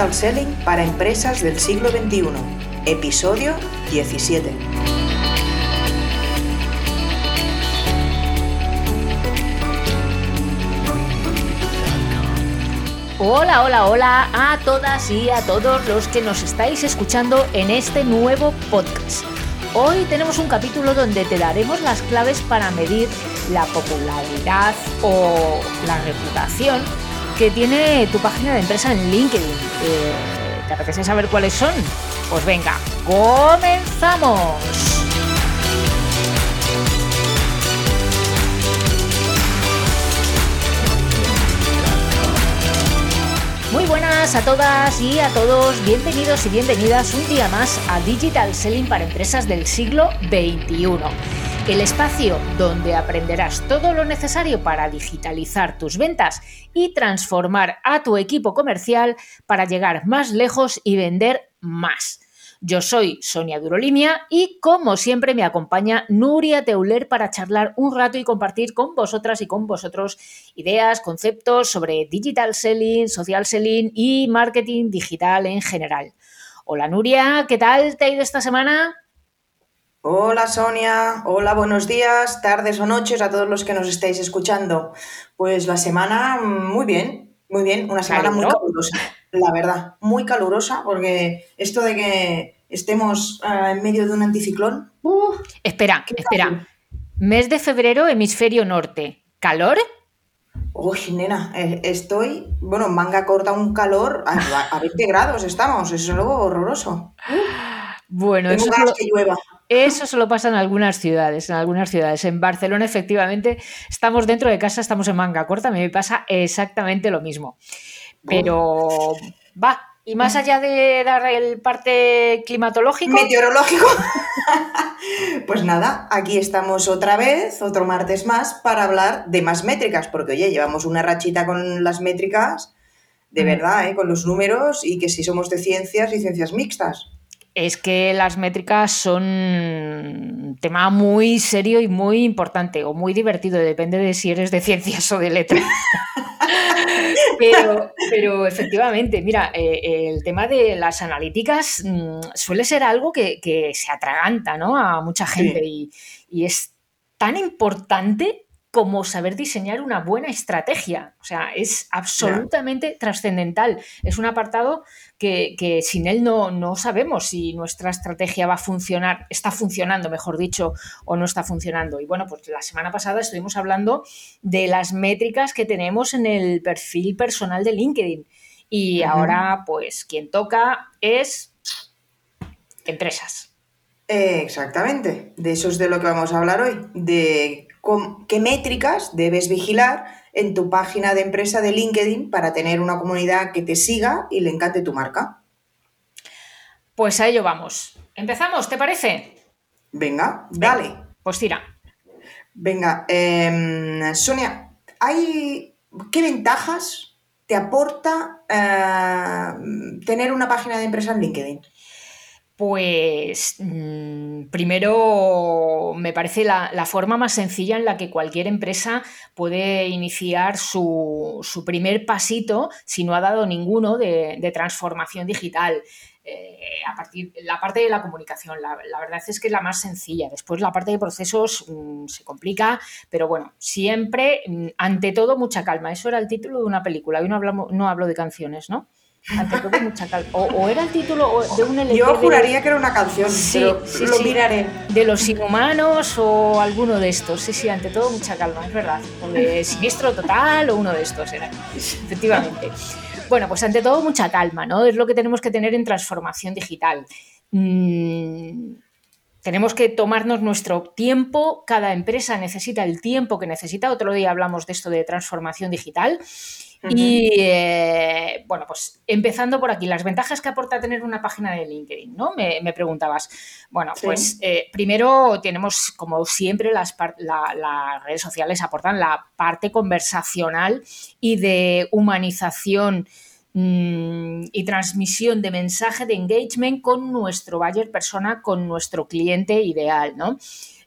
Digital Selling para empresas del siglo XXI, episodio 17. Hola, hola, hola a todas y a todos los que nos estáis escuchando en este nuevo podcast. Hoy tenemos un capítulo donde te daremos las claves para medir la popularidad o la reputación que tiene tu página de empresa en LinkedIn. Eh, ¿Te apetece saber cuáles son? Pues venga, comenzamos. Muy buenas a todas y a todos, bienvenidos y bienvenidas un día más a Digital Selling para empresas del siglo XXI. El espacio donde aprenderás todo lo necesario para digitalizar tus ventas y transformar a tu equipo comercial para llegar más lejos y vender más. Yo soy Sonia Durolimia y como siempre me acompaña Nuria Teuler para charlar un rato y compartir con vosotras y con vosotros ideas, conceptos sobre digital selling, social selling y marketing digital en general. Hola Nuria, ¿qué tal te ha ido esta semana? Hola Sonia, hola, buenos días, tardes o noches a todos los que nos estáis escuchando. Pues la semana muy bien, muy bien, una semana muy calurosa, la verdad, muy calurosa, porque esto de que estemos uh, en medio de un anticiclón. Uh, espera, espera. Mes de febrero, hemisferio norte. ¿Calor? Uy, nena, eh, estoy, bueno, manga corta un calor a, a 20 grados estamos, es algo horroroso. Bueno, Tengo eso ganas solo, que llueva. Eso solo pasa en algunas ciudades, en algunas ciudades. En Barcelona, efectivamente, estamos dentro de casa, estamos en manga corta, a mí me pasa exactamente lo mismo. Pero va, y más allá de dar el parte climatológico. Meteorológico. pues nada, aquí estamos otra vez, otro martes más, para hablar de más métricas, porque oye, llevamos una rachita con las métricas, de verdad, ¿eh? con los números, y que si somos de ciencias y ciencias mixtas. Es que las métricas son un tema muy serio y muy importante, o muy divertido, depende de si eres de ciencias o de letras. pero, pero efectivamente, mira, eh, el tema de las analíticas mm, suele ser algo que, que se atraganta ¿no? a mucha gente y, y es tan importante como saber diseñar una buena estrategia. O sea, es absolutamente trascendental. Es un apartado que, que sin él no, no, sabemos si nuestra estrategia va a funcionar, está funcionando, mejor dicho, o no está funcionando. Y bueno, pues la semana pasada estuvimos hablando de las métricas que tenemos en el perfil personal de LinkedIn. Y uh -huh. ahora, pues, quien toca es empresas. Eh, exactamente, de eso es de lo que vamos a hablar hoy, de con qué métricas debes vigilar en tu página de empresa de LinkedIn para tener una comunidad que te siga y le encante tu marca. Pues a ello vamos. ¿Empezamos? ¿Te parece? Venga, dale. Venga, pues tira. Venga, eh, Sonia, ¿hay qué ventajas te aporta eh, tener una página de empresa en LinkedIn? Pues mmm, primero me parece la, forma más sencilla en la que cualquier empresa puede iniciar su, su primer pasito si no ha dado ninguno de, transformación digital. Eh, a partir la parte de la comunicación, la, verdad es que es la más sencilla. Después la parte de procesos mmm, se complica, pero bueno, siempre, mmm, ante todo, mucha calma. Eso era el título de una película. Hoy no, hablamos, no hablo de canciones, ¿no? Ante todo, mucha calma. O, o, era el título de un LP Yo juraría de... que era una canción, sí, pero sí, lo sí. miraré. De los inhumanos o alguno de estos. Sí, sí, ante todo, mucha calma, es verdad. O de Siniestro Total o uno de estos era. Efectivamente. Bueno, pues ante todo, mucha calma, ¿no? Es lo que tenemos que tener en transformación digital. Mm, tenemos que tomarnos nuestro tiempo, cada empresa necesita el tiempo que necesita. Otro día hablamos de esto de transformación digital. Uh -huh. Y eh, bueno, pues empezando por aquí, las ventajas que aporta tener una página de LinkedIn, ¿no? Me, me preguntabas. Bueno, sí. pues eh, primero tenemos, como siempre, las, la, las, redes sociales aportan la parte conversacional y de humanización y transmisión de mensaje de engagement con nuestro buyer persona, con nuestro cliente ideal, ¿no?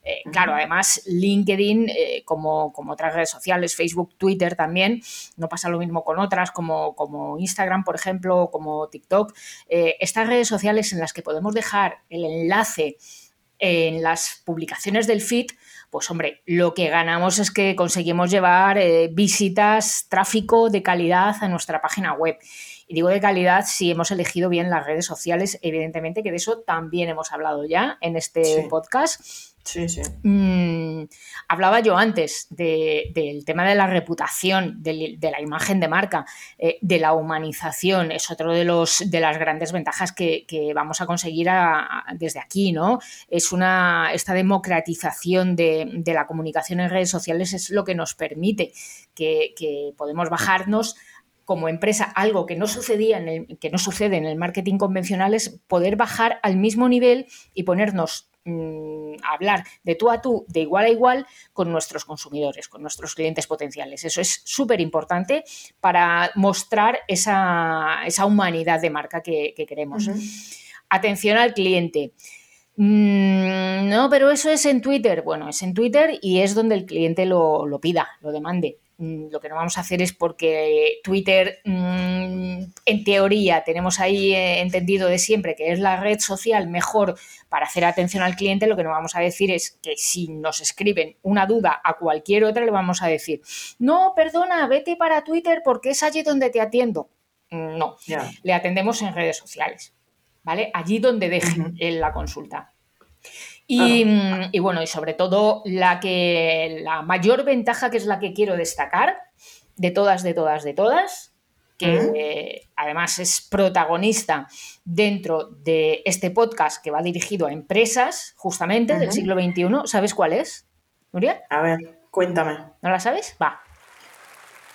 Eh, claro, además LinkedIn, eh, como, como, otras redes sociales, Facebook, Twitter también, no pasa lo mismo con otras como, como Instagram, por ejemplo, o como TikTok. estas redes sociales en las que podemos dejar el enlace en las publicaciones del feed, pues hombre, lo que ganamos es que conseguimos llevar visitas, tráfico de calidad a nuestra página web. Y digo de calidad si hemos elegido bien las redes sociales, evidentemente que de eso también hemos hablado ya en este podcast. Sí, sí. Mm, hablaba yo antes del tema de la reputación, de, la imagen de marca, eh, de la humanización. Es otro de, los, de las grandes ventajas que, vamos a conseguir desde aquí, ¿no? Es una, esta democratización de, la comunicación en redes sociales es lo que nos permite que, que podemos bajarnos como empresa algo que no sucedía en el, que no sucede en el marketing convencional es poder bajar al mismo nivel y ponernos mm, hablar de tú a tú, de igual a igual, con nuestros consumidores, con nuestros clientes potenciales. Eso es súper importante para mostrar esa, humanidad de marca que, queremos. Atención al cliente. Mm, no, pero eso es en Twitter. Bueno, es en Twitter y es donde el cliente lo, lo pida, lo demande. Mm, lo que no vamos a hacer es porque Twitter, mm, en teoría, tenemos ahí eh, entendido de siempre que es la red social mejor para hacer atención al cliente, lo que no vamos a decir es que si nos escriben una duda a cualquier otra, le vamos a decir, no, perdona, vete para Twitter porque es allí donde te atiendo. Mm, no, le atendemos en redes sociales, ¿vale? Allí donde dejen la consulta. Mm, y, bueno, y sobre todo la que la mayor ventaja que es la que quiero destacar de todas, de todas, de todas, que además es protagonista dentro de este podcast que va dirigido a empresas, justamente, del siglo XXI. ¿Sabes cuál es, Nuria? A ver, cuéntame. ¿No la sabes? Va.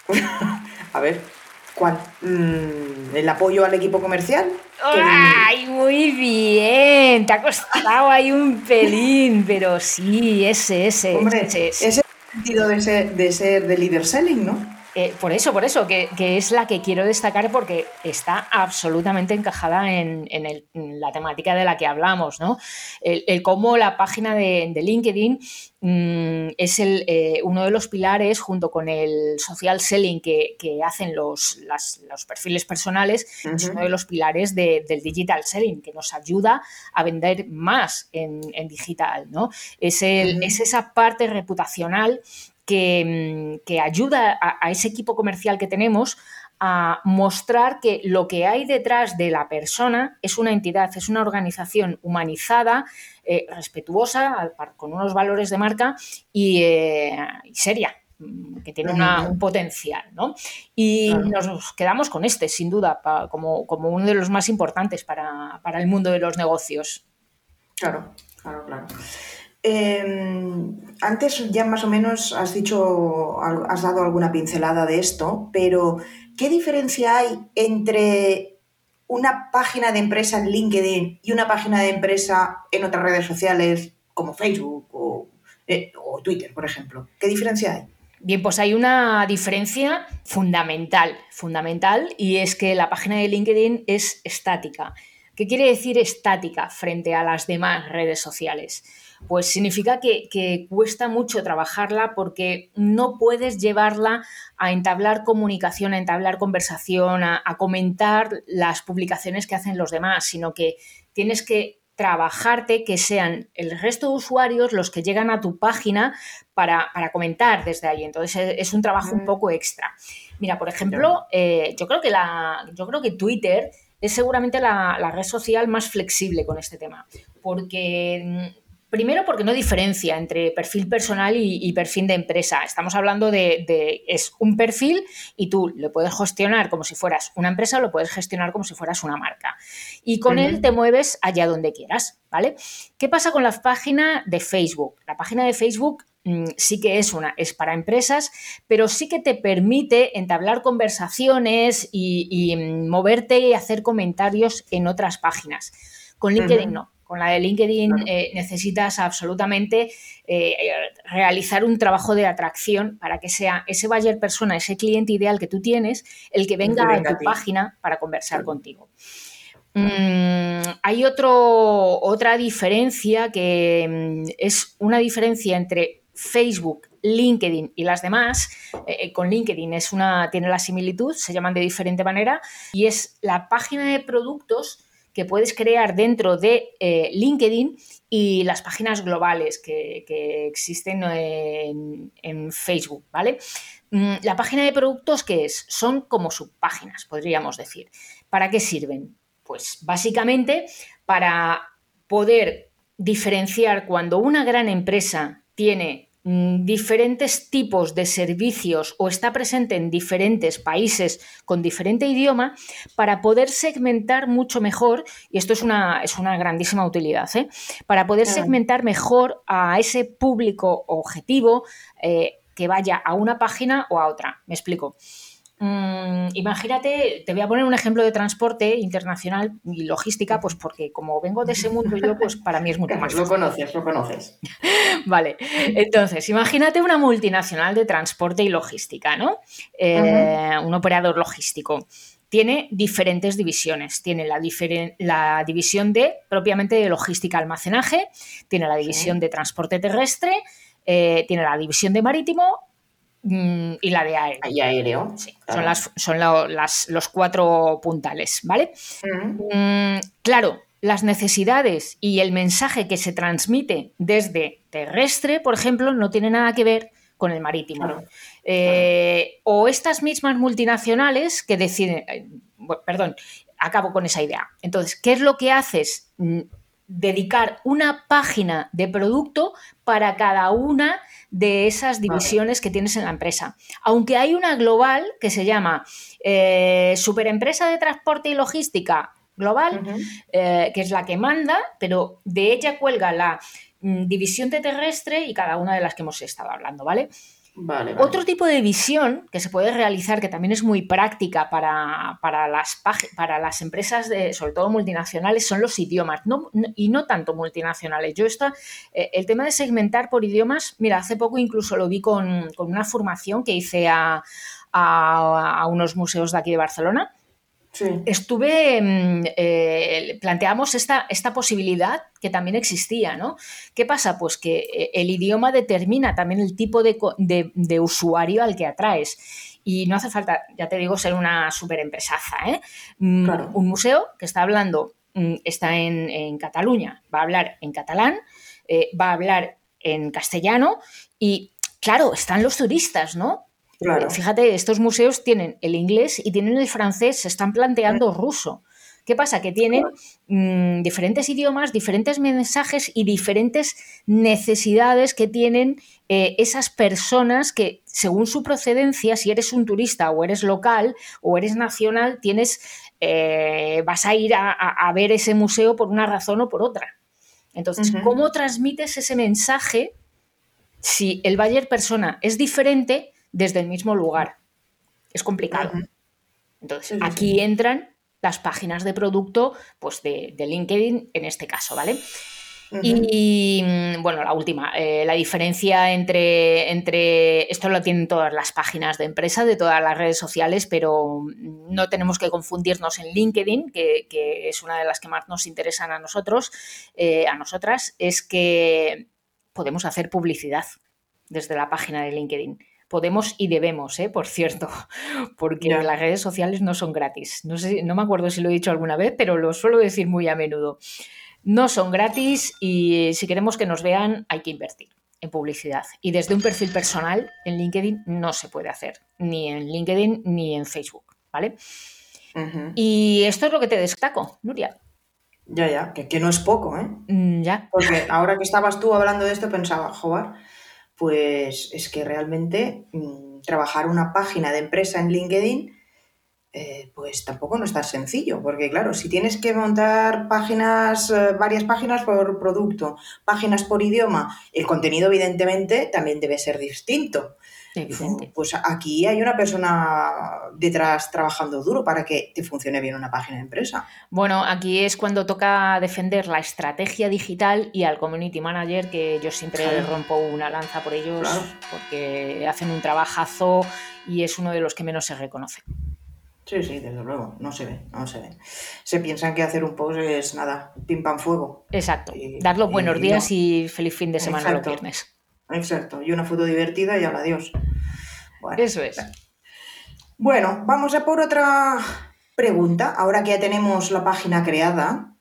a ver. ¿Cuál? Mm, ¿El apoyo al equipo comercial? ¡Ay, muy bien! Te ha costado ahí un pelín, pero sí, ese, ese. Hombre, ese, ese. es el sentido de ser, de ser de leader selling, ¿no? Eh, por eso, por eso, que, es la que quiero destacar porque está absolutamente encajada en, la temática de la que hablamos, ¿no? El, cómo la página de, LinkedIn mm, es el, eh, uno de los pilares, junto con el social selling que, hacen los, los, perfiles personales, es uno de los pilares del digital selling, que nos ayuda a vender más en, digital, ¿no? Es, es esa parte reputacional Mm, que, ayuda a, ese equipo comercial que tenemos a mostrar que lo que hay detrás de la persona es una entidad, es una organización humanizada, eh, respetuosa, con unos valores de marca y, eh, seria mm, que tiene un potencial, ¿no? Y nos quedamos con este, sin duda, como, uno de los más importantes para, para el mundo de los negocios. Claro, claro, claro. Em, antes ya más o menos has dicho, has dado alguna pincelada de esto, pero ¿qué diferencia hay entre una página de empresa en LinkedIn y una página de empresa en otras redes sociales como Facebook o, eh, o Twitter, por ejemplo? ¿Qué diferencia hay? Bien, pues hay una diferencia fundamental, fundamental, y es que la página de LinkedIn es estática. ¿Qué quiere decir estática frente a las demás redes sociales? Pues significa que, cuesta mucho trabajarla porque no puedes llevarla a entablar comunicación, a entablar conversación, a, comentar las publicaciones que hacen los demás, sino que tienes que trabajarte que sean el resto de usuarios los que llegan a tu página para, comentar desde ahí. Entonces es un trabajo un mm. poco extra. Mira, por ejemplo, eh, yo, creo que la, yo creo que Twitter es seguramente la, la, red social más flexible con este tema, porque Primero porque no diferencia entre perfil personal y, perfil de empresa. Estamos hablando de, es un perfil y tú lo puedes gestionar como si fueras una empresa o lo puedes gestionar como si fueras una marca. Y con él te mueves allá donde quieras, ¿vale? ¿Qué pasa con la página de Facebook? La página de Facebook mm, sí que es una, es para empresas, pero sí que te permite entablar conversaciones y, mm, moverte y hacer comentarios en otras páginas. Con LinkedIn no. Con la de LinkedIn eh, necesitas absolutamente eh, realizar un trabajo de atracción para que sea ese buyer persona, ese cliente ideal que tú tienes, el que venga a tu página para conversar contigo. Mm, hay otro, otra diferencia que mm, es una diferencia entre Facebook, LinkedIn y las demás. Eh, con LinkedIn es una, tiene la similitud, se llaman de diferente manera, y es la página de productos que puedes crear dentro de eh, LinkedIn y las páginas globales que, existen en, Facebook, ¿vale? Mm, la página de productos, ¿qué es? Son como subpáginas, podríamos decir. ¿Para qué sirven? Pues básicamente para poder diferenciar cuando una gran empresa tiene diferentes tipos de servicios o está presente en diferentes países con diferente idioma para poder segmentar mucho mejor, y esto es una, es una grandísima utilidad, ¿eh? para poder segmentar mejor a ese público objetivo eh, que vaya a una página o a otra. Me explico. Mm, imagínate, te voy a poner un ejemplo de transporte internacional y logística, pues porque como vengo de ese mundo yo, pues para mí es mucho más. Lo conoces, lo conoces. vale, entonces, imagínate una multinacional de transporte y logística, ¿no? Eh, un operador logístico. Tiene diferentes divisiones. Tiene la, la, división de propiamente de logística almacenaje, tiene la división de transporte terrestre, eh, tiene la división de marítimo y la de aéreo. Y aéreo. Sí, son, las, son los cuatro puntales, ¿vale? Mm, claro, las necesidades y el mensaje que se transmite desde terrestre, por ejemplo, no tiene nada que ver con el marítimo. Eh, o estas mismas multinacionales que deciden, eh, perdón, acabo con esa idea. Entonces, ¿qué es lo que haces? Dedicar una página de producto para cada una de esas divisiones que tienes en la empresa. Aunque hay una global que se llama eh, Superempresa de Transporte y Logística Global, eh, que es la que manda, pero de ella cuelga la mm, división de terrestre y cada una de las que hemos estado hablando, ¿vale? Otro tipo de visión que se puede realizar, que también es muy práctica para, las, para las empresas, sobre todo multinacionales, son los idiomas, y no tanto multinacionales. Yo esto, eh, el tema de segmentar por idiomas, mira, hace poco incluso lo vi con, una formación que hice a, a unos museos de aquí de Barcelona Estuve, mm, eh, planteamos esta, esta, posibilidad que también existía, ¿no? ¿Qué pasa? Pues que eh, el idioma determina también el tipo de, usuario al que atraes. Y no hace falta, ya te digo, ser una super empresaza, ¿eh? Mm, un museo que está hablando, mm, está en, Cataluña, va a hablar en catalán, va a hablar en castellano y, claro, están los turistas, ¿no? Fíjate, estos museos tienen el inglés y tienen el francés, se están planteando ruso. ¿Qué pasa? Que tienen mm, diferentes idiomas, diferentes mensajes y diferentes necesidades que tienen eh, esas personas que, según su procedencia, si eres un turista o eres local o eres nacional, tienes, eh, vas a ir a, ver ese museo por una razón o por otra. Entonces, ¿cómo transmites ese mensaje si el Bayer persona es diferente? Desde el mismo lugar. Es complicado. Entonces, aquí entran las páginas de producto pues de, LinkedIn en este caso, ¿vale? Y mm, bueno, la última, eh, la diferencia entre, entre, esto lo tienen todas las páginas de empresa, de todas las redes sociales, pero no tenemos que confundirnos en LinkedIn, que, es una de las que más nos interesan a nosotros, eh, a nosotras, es que podemos hacer publicidad desde la página de LinkedIn. Podemos y debemos, ¿eh? por cierto, porque las redes sociales no son gratis. No, sé, no me acuerdo si lo he dicho alguna vez, pero lo suelo decir muy a menudo. No son gratis y si queremos que nos vean hay que invertir en publicidad. Y desde un perfil personal en LinkedIn no se puede hacer, ni en LinkedIn ni en Facebook, ¿vale? Y esto es lo que te destaco, Nuria. Ya, ya, que, no es poco, ¿eh? Mm, ya. Porque ahora que estabas tú hablando de esto pensaba, joder, pues es que realmente mm, trabajar una página de empresa en LinkedIn, eh, pues tampoco no es tan sencillo, porque claro, si tienes que montar páginas, eh, varias páginas por producto, páginas por idioma, el contenido evidentemente también debe ser distinto. Pues aquí hay una persona detrás trabajando duro para que te funcione bien una página de empresa. Bueno, aquí es cuando toca defender la estrategia digital y al community manager, que yo siempre rompo una lanza por ellos porque hacen un trabajazo y es uno de los que menos se reconoce. Sí, sí, desde luego, no se ve, no se ve. Se piensan que hacer un post es nada, pim pam fuego. Exacto, dar los buenos días y feliz fin de semana los viernes. Exacto, y una foto divertida y al adiós. Eso es. Bueno, vamos a por otra pregunta. Ahora que ya tenemos la página creada,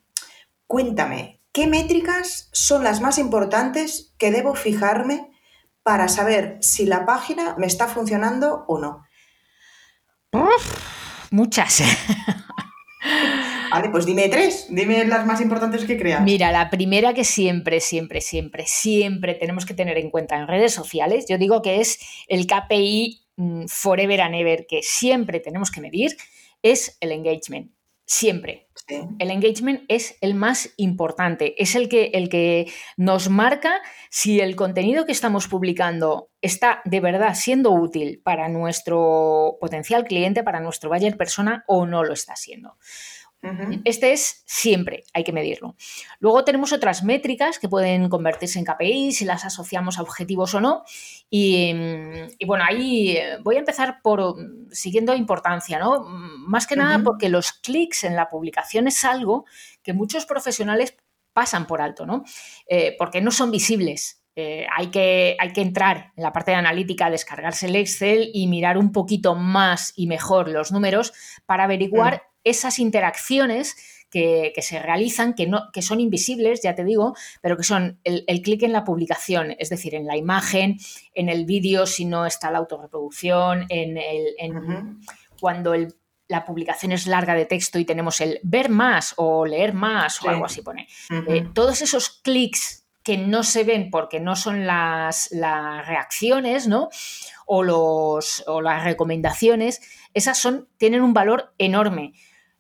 cuéntame, ¿qué métricas son las más importantes que debo fijarme para saber si la página me está funcionando o no? muchas. Vale, pues dime tres, dime las más importantes que creas. Mira, la primera que siempre, siempre, siempre, siempre tenemos que tener en cuenta en redes sociales, yo digo que es el KPI mm, Forever and Ever, que siempre tenemos que medir, es el engagement. Siempre. El engagement es el más importante, es el que, el que nos marca si el contenido que estamos publicando está de verdad siendo útil para nuestro potencial cliente, para nuestro buyer persona o no lo está siendo. Este es siempre, hay que medirlo. Luego tenemos otras métricas que pueden convertirse en KPI si las asociamos a objetivos o no. Y, bueno, ahí eh, voy a empezar por siguiendo importancia, ¿no? Más que nada porque los clics en la publicación es algo que muchos profesionales pasan por alto, ¿no? Eh, porque no son visibles. Eh, hay, que, hay, que, entrar en la parte de analítica, descargarse el Excel y mirar un poquito más y mejor los números para averiguar mm esas interacciones que, se realizan, que, no, que son invisibles, ya te digo, pero que son el, clic en la publicación, es decir, en la imagen, en el vídeo, si no está la autorreproducción, en, el, cuando la publicación es larga de texto y tenemos el ver más o leer más o algo así pone. Eh, todos esos clics que no se ven porque no son las, las reacciones, ¿no? O, los, o las recomendaciones, esas son, tienen un valor enorme.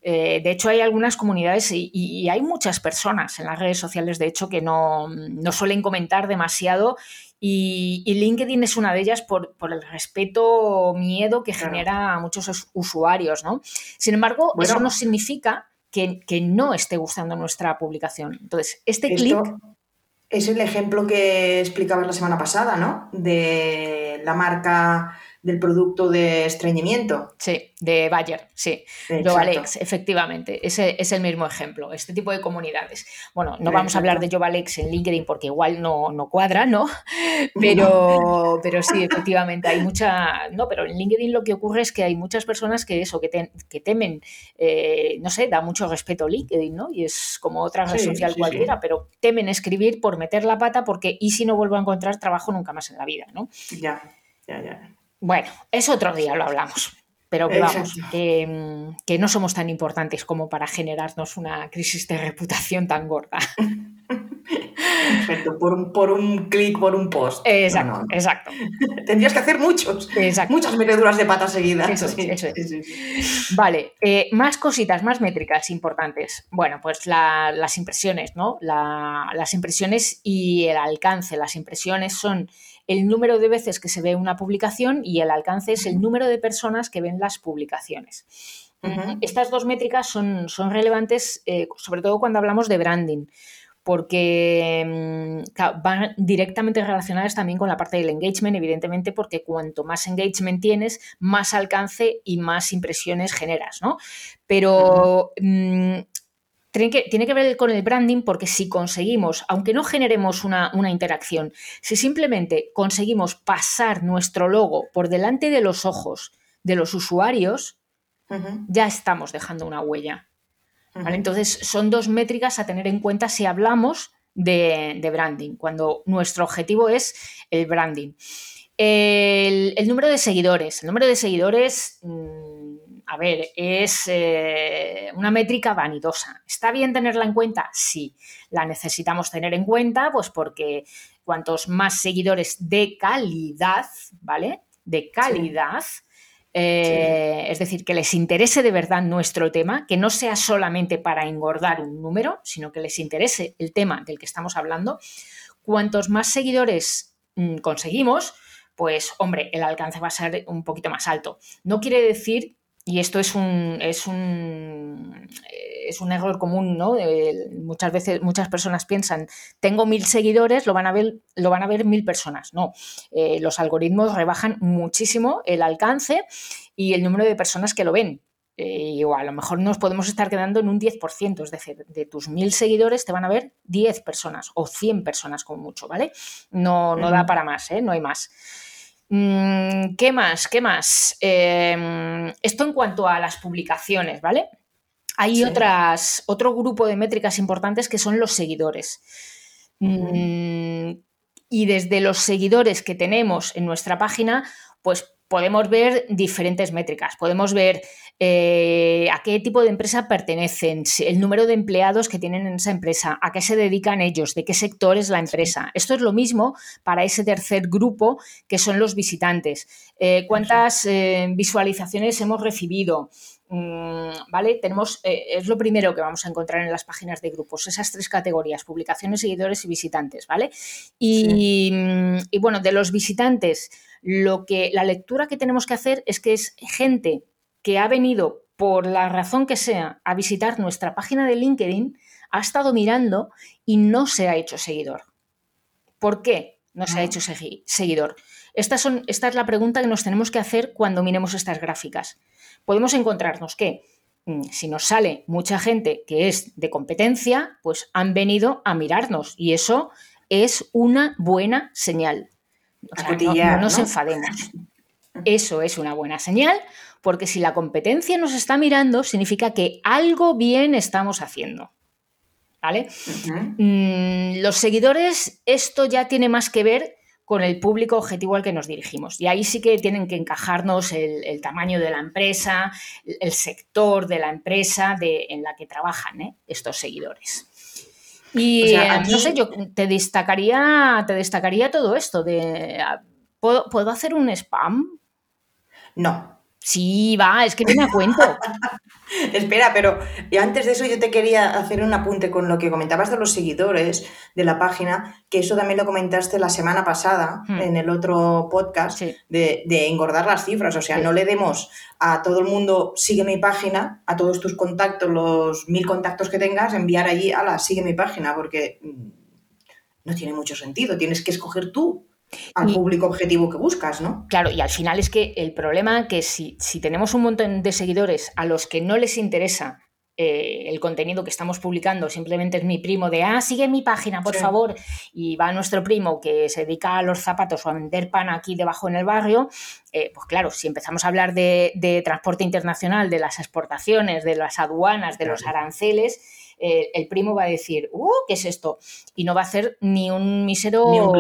Eh, de hecho, hay algunas comunidades y, hay muchas personas en las redes sociales, de hecho, que no, suelen comentar demasiado y, LinkedIn es una de ellas por, el respeto o miedo que genera a muchos usuarios, ¿no? Sin embargo, eso no significa que, no esté gustando nuestra publicación. Entonces, este clic... Es el ejemplo que explicabas la semana pasada, ¿no? De la marca del producto de estreñimiento. Sí, de Bayer, sí. Jovalex, efectivamente. Ese es el mismo ejemplo. Este tipo de comunidades. Bueno, no vamos a hablar de Jovalex en LinkedIn porque igual no, no cuadra, ¿no? Pero, pero sí, efectivamente, hay mucha. No, pero en LinkedIn lo que ocurre es que hay muchas personas que eso, que, que temen, eh, no sé, da mucho respeto LinkedIn, ¿no? Y es como otra red social cualquiera, pero temen escribir por meter la pata porque y si no vuelvo a encontrar trabajo nunca más en la vida, ¿no? Ya, ya, ya. Bueno, es otro día, lo hablamos. Pero que vamos, que, no somos tan importantes como para generarnos una crisis de reputación tan gorda. Perfecto, por un, por un clic, por un post. Exacto, exacto. Tendrías que hacer muchos, muchas meteduras de patas seguidas. Vale, eh, más cositas, más métricas importantes. Bueno, pues las impresiones, ¿no? las impresiones y el alcance. Las impresiones son el número de veces que se ve una publicación y el alcance es el número de personas que ven las publicaciones. Estas dos métricas son, son relevantes, eh, sobre todo cuando hablamos de branding, porque mm, van directamente relacionadas también con la parte del engagement, evidentemente, porque cuanto más engagement tienes, más alcance y más impresiones generas, ¿no? Pero tiene que, tiene que ver con el branding porque si conseguimos, aunque no generemos una, interacción, si simplemente conseguimos pasar nuestro logo por delante de los ojos de los usuarios, ya estamos dejando una huella. Entonces, son dos métricas a tener en cuenta si hablamos de, branding, cuando nuestro objetivo es el branding. El, número de seguidores. El número de seguidores... Mm, a ver, es eh, una métrica vanidosa. ¿Está bien tenerla en cuenta? Sí, la necesitamos tener en cuenta, pues porque cuantos más seguidores de calidad, ¿vale? De calidad, eh, es decir, que les interese de verdad nuestro tema, que no sea solamente para engordar un número, sino que les interese el tema del que estamos hablando. Cuantos más seguidores mm, conseguimos, pues hombre, el alcance va a ser un poquito más alto. No quiere decir y esto es un, es un, eh, es un error común, ¿no? muchas veces, muchas personas piensan, tengo mil seguidores, lo van a ver, lo van a ver mil personas. No, eh, los algoritmos rebajan muchísimo el alcance y el número de personas que lo ven. eh, o a lo mejor nos podemos estar quedando en un 10%, es decir, de tus mil seguidores te van a ver 10 personas o 100 personas como mucho, ¿vale? No, no da para más, ¿eh? No hay más. Mm, ¿Qué más? ¿Qué más? Em, esto en cuanto a las publicaciones, ¿vale? Hay otras, otro grupo de métricas importantes que son los seguidores. Mm, y desde los seguidores que tenemos en nuestra página, pues podemos ver diferentes métricas. Podemos ver eh, a qué tipo de empresa pertenecen, el número de empleados que tienen en esa empresa, a qué se dedican ellos, de qué sector es la empresa. Esto es lo mismo para ese tercer grupo que son los visitantes. Eh, ¿Cuántas eh, visualizaciones hemos recibido? Mm, ¿Vale? Tenemos, eh, es lo primero que vamos a encontrar en las páginas de grupos, esas tres categorías, publicaciones, seguidores y visitantes, ¿vale? Y, mm, y, bueno, de los visitantes, lo que, la lectura que tenemos que hacer es que es gente que ha venido por la razón que sea a visitar nuestra página de LinkedIn, ha estado mirando y no se ha hecho seguidor. ¿Por qué no se ha hecho seguidor? son, esta es la pregunta que nos tenemos que hacer cuando miremos estas gráficas podemos encontrarnos que mm, si nos sale mucha gente que es de competencia, pues han venido a mirarnos y eso es una buena señal. no, nos enfademos. Eso es una buena señal porque si la competencia nos está mirando, significa que algo bien estamos haciendo. ¿Vale? Mm, los seguidores, esto ya tiene más que ver con el público objetivo al que nos dirigimos. Y ahí sí que tienen que encajarnos el, tamaño de la empresa, el sector de la empresa de, en la que trabajan ¿eh? estos seguidores. Y eh, no sé, yo te destacaría, te destacaría todo esto de ¿puedo, ¿puedo hacer un spam? No, Sí, va, es que no me cuento. Espera, pero antes de eso yo te quería hacer un apunte con lo que comentabas de los seguidores de la página, que eso también lo comentaste la semana pasada hmm. en el otro podcast, de, engordar las cifras. O sea, no le demos a todo el mundo, sigue mi página, a todos tus contactos, los mil contactos que tengas, enviar allí, a la sigue mi página, porque mm, no tiene mucho sentido. Tienes que escoger tú al público objetivo que buscas, ¿no? Claro, y al final es que el problema es que si, tenemos un montón de seguidores a los que no les interesa eh, el contenido que estamos publicando, simplemente es mi primo de, ah, sigue mi página, por favor, y va nuestro primo que se dedica a los zapatos o a vender pan aquí debajo en el barrio, eh, pues claro, si empezamos a hablar de, transporte internacional, de las exportaciones, de las aduanas, de los aranceles, eh, el primo va a decir, uh, ¿qué es esto? Y no va a hacer ni un mísero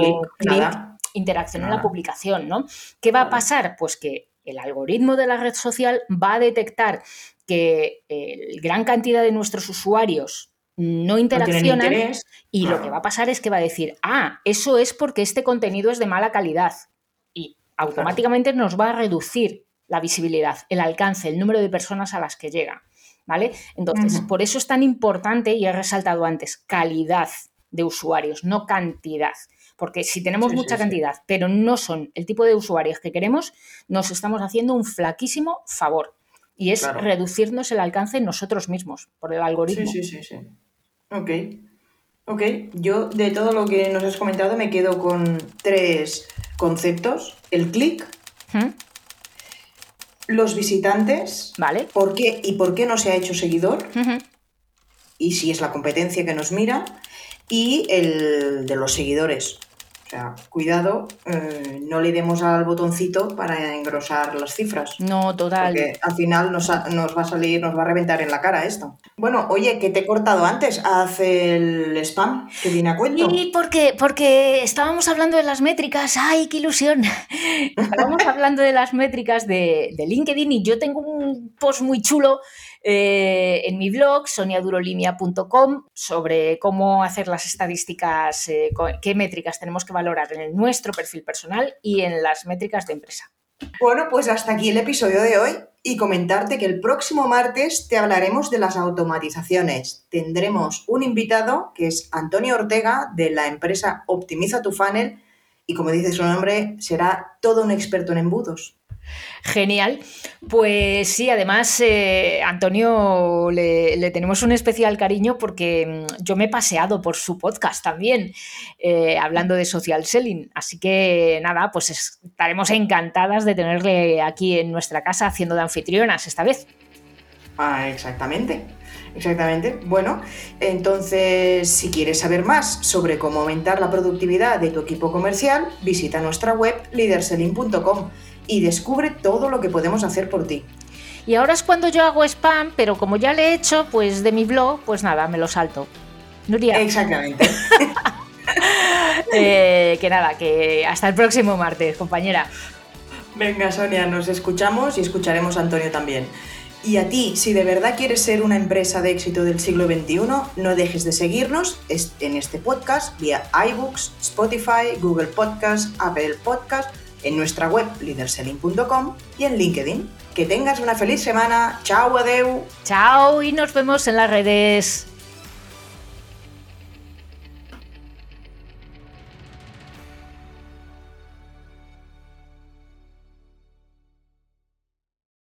interacción en la publicación, ¿no? ¿Qué va a pasar? Pues que el algoritmo de la red social va a detectar que eh, gran cantidad de nuestros usuarios no interaccionan y lo que va a pasar es que va a decir, ah, eso es porque este contenido es de mala calidad y automáticamente nos va a reducir la visibilidad, el alcance, el número de personas a las que llega, ¿vale? Entonces, por eso es tan importante, y he resaltado antes, calidad de usuarios, no cantidad. Porque si tenemos mucha cantidad, pero no son el tipo de usuarios que queremos, nos estamos haciendo un flaquísimo favor. Y es reducirnos el alcance nosotros mismos por el algoritmo. Sí, sí, sí, sí. Ok. Ok. Yo de todo lo que nos has comentado me quedo con tres conceptos. El clic. Los visitantes. Vale. ¿Por qué y por qué no se ha hecho seguidor? Y si es la competencia que nos mira. Y el de los seguidores. O sea, cuidado, eh, no le demos al botoncito para engrosar las cifras. No, total. Porque al final nos, va a salir, nos va a reventar en la cara esto. Bueno, oye, que te he cortado antes, hace el spam que viene a cuento. Y porque, porque estábamos hablando de las métricas, ¡ay, qué ilusión! estábamos hablando de las métricas de, de LinkedIn y yo tengo un post muy chulo eh, en mi blog, soniadurolimia.com, sobre cómo hacer las estadísticas, eh, qué métricas tenemos que valorar en nuestro perfil personal y en las métricas de empresa. Bueno, pues hasta aquí el episodio de hoy y comentarte que el próximo martes te hablaremos de las automatizaciones. Tendremos un invitado que es Antonio Ortega de la empresa Optimiza tu Funnel y como dice su nombre, será todo un experto en embudos. Genial. Pues sí, además, eh, Antonio, le, tenemos un especial cariño porque mm, yo me he paseado por su podcast también, eh, hablando de social selling. Así que nada, pues estaremos encantadas de tenerle aquí en nuestra casa haciendo de anfitrionas esta vez. Ah, exactamente. Exactamente. Bueno, entonces, si quieres saber más sobre cómo aumentar la productividad de tu equipo comercial, visita nuestra web leaderselling.com y descubre todo lo que podemos hacer por ti. Y ahora es cuando yo hago spam, pero como ya le he hecho, pues de mi blog, pues nada, me lo salto. Nuria. Exactamente. Eh, que nada, que hasta el próximo martes, compañera. Venga, Sonia, nos escuchamos y escucharemos a Antonio también. Y a ti, si de verdad quieres ser una empresa de éxito del siglo XXI, no dejes de seguirnos en este podcast vía iBooks, Spotify, Google Podcast, Apple Podcast, en nuestra web leaderselling.com y en LinkedIn. Que tengas una feliz semana. Chao, adeu. Chao y nos vemos en las redes.